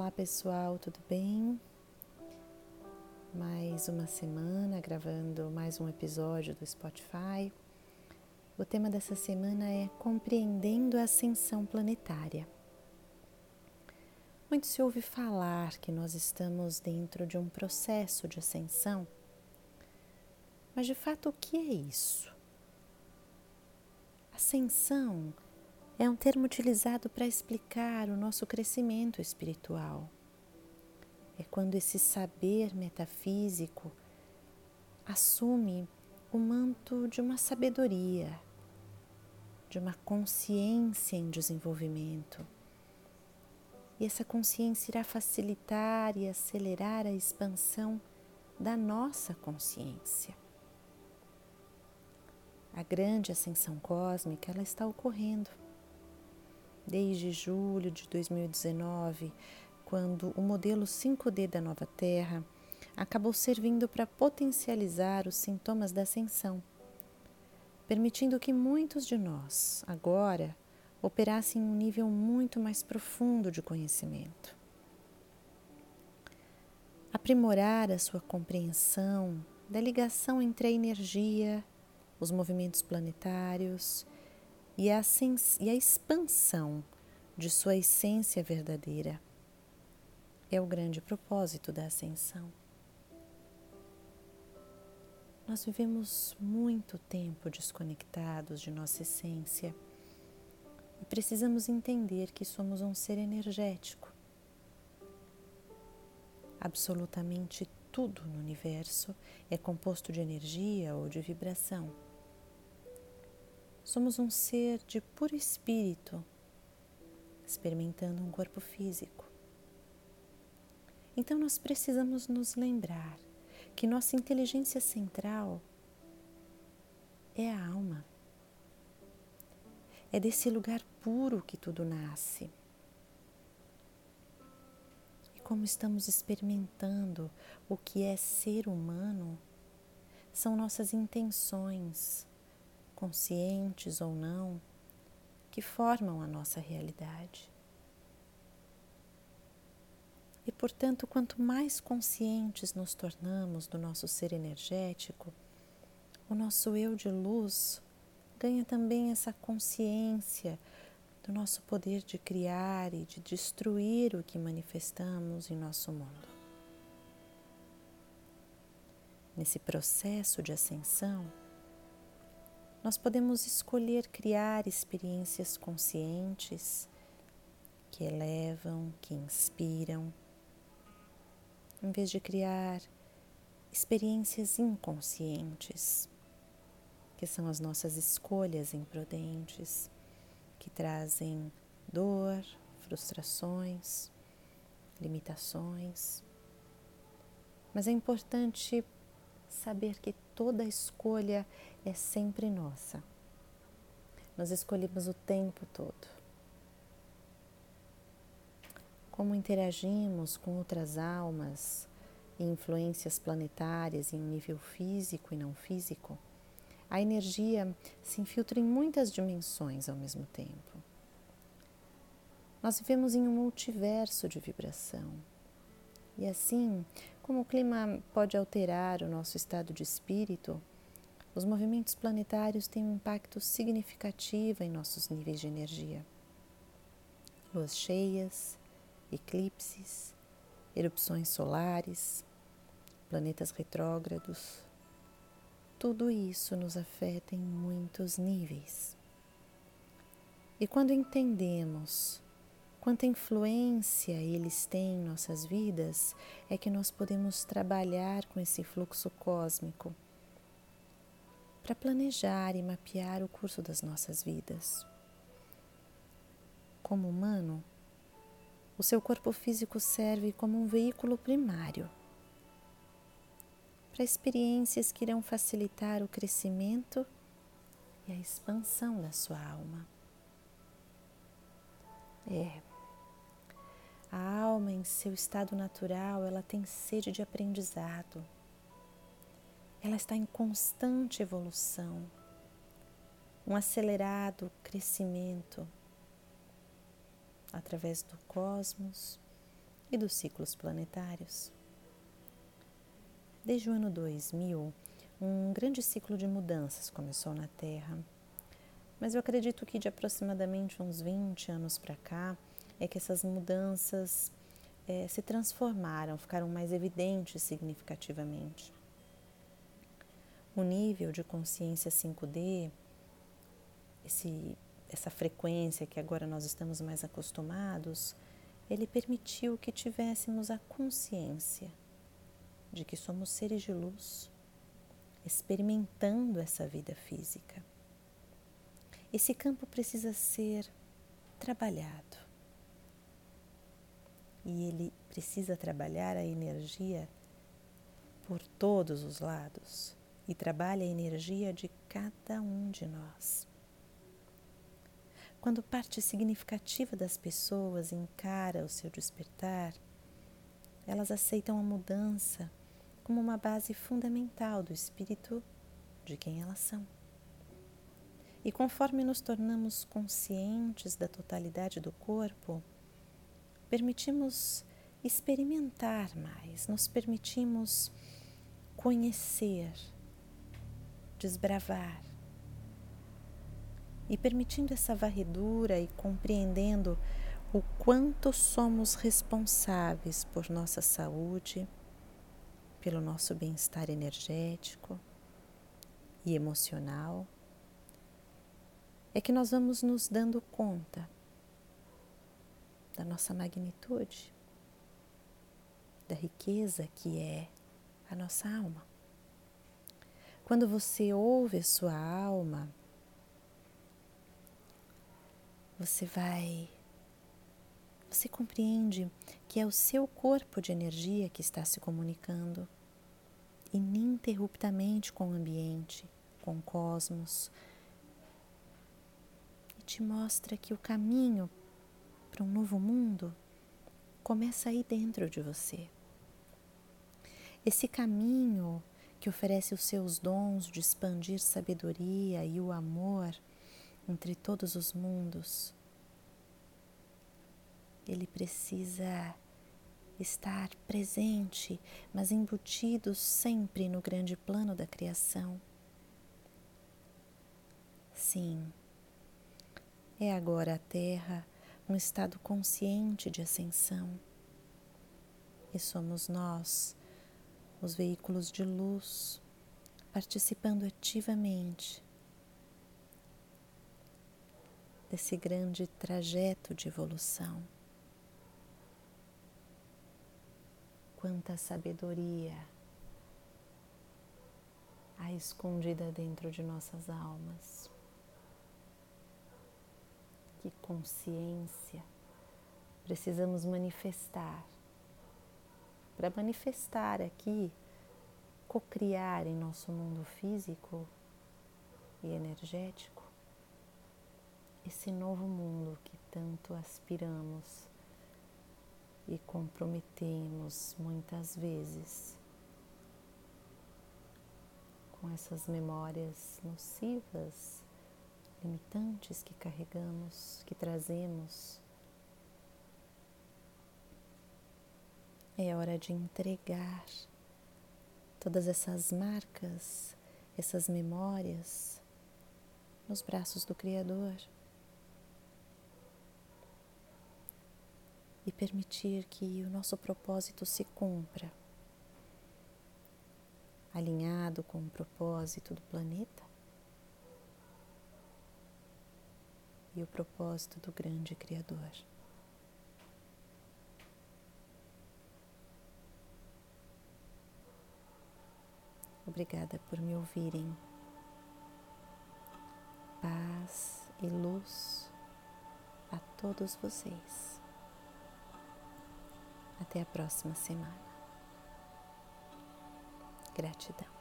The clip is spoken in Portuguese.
Olá pessoal, tudo bem? Mais uma semana gravando mais um episódio do Spotify. O tema dessa semana é Compreendendo a Ascensão Planetária. Muito se ouve falar que nós estamos dentro de um processo de ascensão, mas de fato o que é isso? Ascensão é um termo utilizado para explicar o nosso crescimento espiritual. É quando esse saber metafísico assume o manto de uma sabedoria, de uma consciência em desenvolvimento. E essa consciência irá facilitar e acelerar a expansão da nossa consciência. A grande ascensão cósmica ela está ocorrendo desde julho de 2019, quando o modelo 5D da nova Terra acabou servindo para potencializar os sintomas da ascensão, permitindo que muitos de nós, agora, operassem em um nível muito mais profundo de conhecimento. Aprimorar a sua compreensão da ligação entre a energia, os movimentos planetários e a, e a expansão de sua essência verdadeira. É o grande propósito da ascensão. Nós vivemos muito tempo desconectados de nossa essência e precisamos entender que somos um ser energético. Absolutamente tudo no universo é composto de energia ou de vibração. Somos um ser de puro espírito, experimentando um corpo físico. Então nós precisamos nos lembrar que nossa inteligência central é a alma. É desse lugar puro que tudo nasce. E como estamos experimentando o que é ser humano, são nossas intenções, conscientes ou não, que formam a nossa realidade. E, portanto, quanto mais conscientes nos tornamos do nosso ser energético, o nosso eu de luz ganha também essa consciência do nosso poder de criar e de destruir o que manifestamos em nosso mundo. Nesse processo de ascensão, nós podemos escolher criar experiências conscientes que elevam, que inspiram, em vez de criar experiências inconscientes, que são as nossas escolhas imprudentes, que trazem dor, frustrações, limitações. Mas é importante saber que toda escolha é sempre nossa. Nós escolhemos o tempo todo. Como interagimos com outras almas e influências planetárias em um nível físico e não físico, a energia se infiltra em muitas dimensões ao mesmo tempo. Nós vivemos em um multiverso de vibração. E assim, como o clima pode alterar o nosso estado de espírito, os movimentos planetários têm um impacto significativo em nossos níveis de energia. Luas cheias, eclipses, erupções solares, planetas retrógrados, tudo isso nos afeta em muitos níveis. E quando entendemos quanta influência eles têm em nossas vidas, é que nós podemos trabalhar com esse fluxo cósmico para planejar e mapear o curso das nossas vidas. Como humano, o seu corpo físico serve como um veículo primário para experiências que irão facilitar o crescimento e a expansão da sua alma. É. A alma, em seu estado natural, ela tem sede de aprendizado. Ela está em constante evolução, um acelerado crescimento através do cosmos e dos ciclos planetários. Desde o ano 2000, um grande ciclo de mudanças começou na Terra. Mas eu acredito que de aproximadamente uns 20 anos para cá é que essas mudanças é, se transformaram, ficaram mais evidentes significativamente. O nível de consciência 5D, esse, essa frequência que agora nós estamos mais acostumados, ele permitiu que tivéssemos a consciência de que somos seres de luz, experimentando essa vida física. Esse campo precisa ser trabalhado. E ele precisa trabalhar a energia por todos os lados e trabalha a energia de cada um de nós. Quando parte significativa das pessoas encara o seu despertar, elas aceitam a mudança como uma base fundamental do espírito de quem elas são. E conforme nos tornamos conscientes da totalidade do corpo, permitimos experimentar mais, nos permitimos conhecer, desbravar. E permitindo essa varredura e compreendendo o quanto somos responsáveis por nossa saúde, pelo nosso bem-estar energético e emocional, é que nós vamos nos dando conta da nossa magnitude, da riqueza que é a nossa alma. Quando você ouve a sua alma, você vai você compreende que é o seu corpo de energia que está se comunicando ininterruptamente com o ambiente, com o cosmos, e te mostra que o caminho para um novo mundo começa aí dentro de você. Esse caminho que oferece os seus dons de expandir sabedoria e o amor entre todos os mundos ele precisa estar presente, mas embutido sempre no grande plano da criação. Sim, é agora a Terra um estado consciente de ascensão. E somos nós, os veículos de luz, participando ativamente desse grande trajeto de evolução. quanta sabedoria há escondida dentro de nossas almas. Que consciência precisamos manifestar. Para manifestar aqui, cocriar em nosso mundo físico e energético esse novo mundo que tanto aspiramos e comprometemos muitas vezes com essas memórias nocivas, limitantes que carregamos, que trazemos. É hora de entregar todas essas marcas, essas memórias nos braços do Criador. e permitir que o nosso propósito se cumpra, alinhado com o propósito do planeta e o propósito do grande Criador. Obrigada por me ouvirem. Paz e luz a todos vocês. Até a próxima semana. Gratidão.